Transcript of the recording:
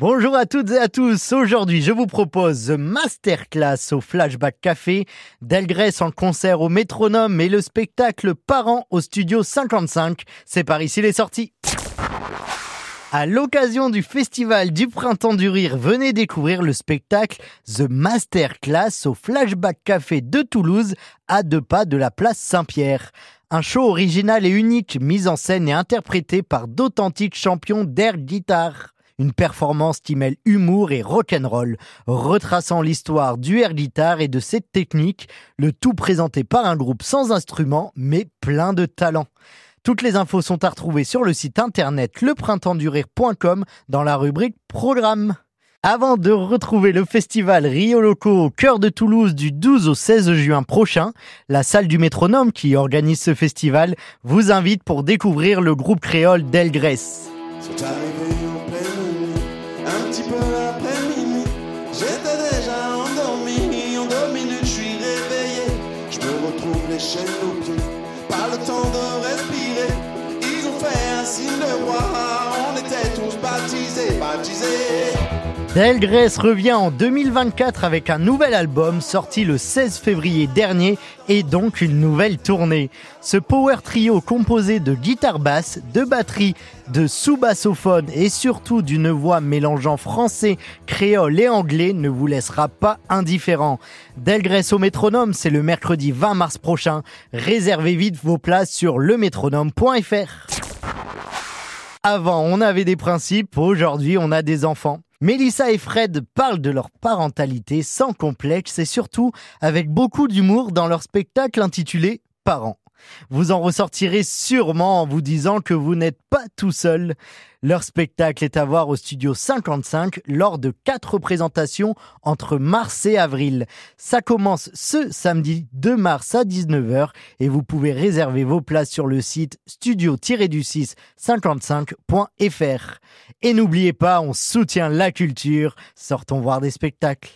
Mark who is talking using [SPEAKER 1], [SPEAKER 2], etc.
[SPEAKER 1] Bonjour à toutes et à tous. Aujourd'hui, je vous propose The Masterclass au Flashback Café, Delgrès en concert au Métronome et le spectacle Parents au Studio 55. C'est par ici les sorties. À l'occasion du festival du Printemps du Rire, venez découvrir le spectacle The Masterclass au Flashback Café de Toulouse, à deux pas de la place Saint-Pierre. Un show original et unique, mis en scène et interprété par d'authentiques champions d'air guitare. Une performance qui mêle humour et rock'n'roll, retraçant l'histoire du air guitar et de cette technique, le tout présenté par un groupe sans instruments mais plein de talent. Toutes les infos sont à retrouver sur le site internet leprintemps-du-rire.com dans la rubrique Programme. Avant de retrouver le festival Rio Loco au cœur de Toulouse du 12 au 16 juin prochain, la salle du métronome qui organise ce festival vous invite pour découvrir le groupe créole Delgrès.
[SPEAKER 2] Peu après minuit. J'étais déjà endormi, en deux minutes je suis réveillé. Je me retrouve les chaînes aux pas le temps de respirer. Ils ont fait un signe de roi, on était tous.
[SPEAKER 1] Delgrès revient en 2024 avec un nouvel album sorti le 16 février dernier et donc une nouvelle tournée. Ce power trio composé de guitare basse, de batterie, de sous-bassophone et surtout d'une voix mélangeant français, créole et anglais ne vous laissera pas indifférent. Delgrès au métronome, c'est le mercredi 20 mars prochain. Réservez vite vos places sur lemétronome.fr. Avant, on avait des principes, aujourd'hui, on a des enfants. Mélissa et Fred parlent de leur parentalité sans complexe et surtout avec beaucoup d'humour dans leur spectacle intitulé Parents. Vous en ressortirez sûrement en vous disant que vous n'êtes pas tout seul. Leur spectacle est à voir au studio 55 lors de quatre représentations entre mars et avril. Ça commence ce samedi 2 mars à 19h et vous pouvez réserver vos places sur le site studio-du6 55.fr. Et n'oubliez pas, on soutient la culture. Sortons voir des spectacles.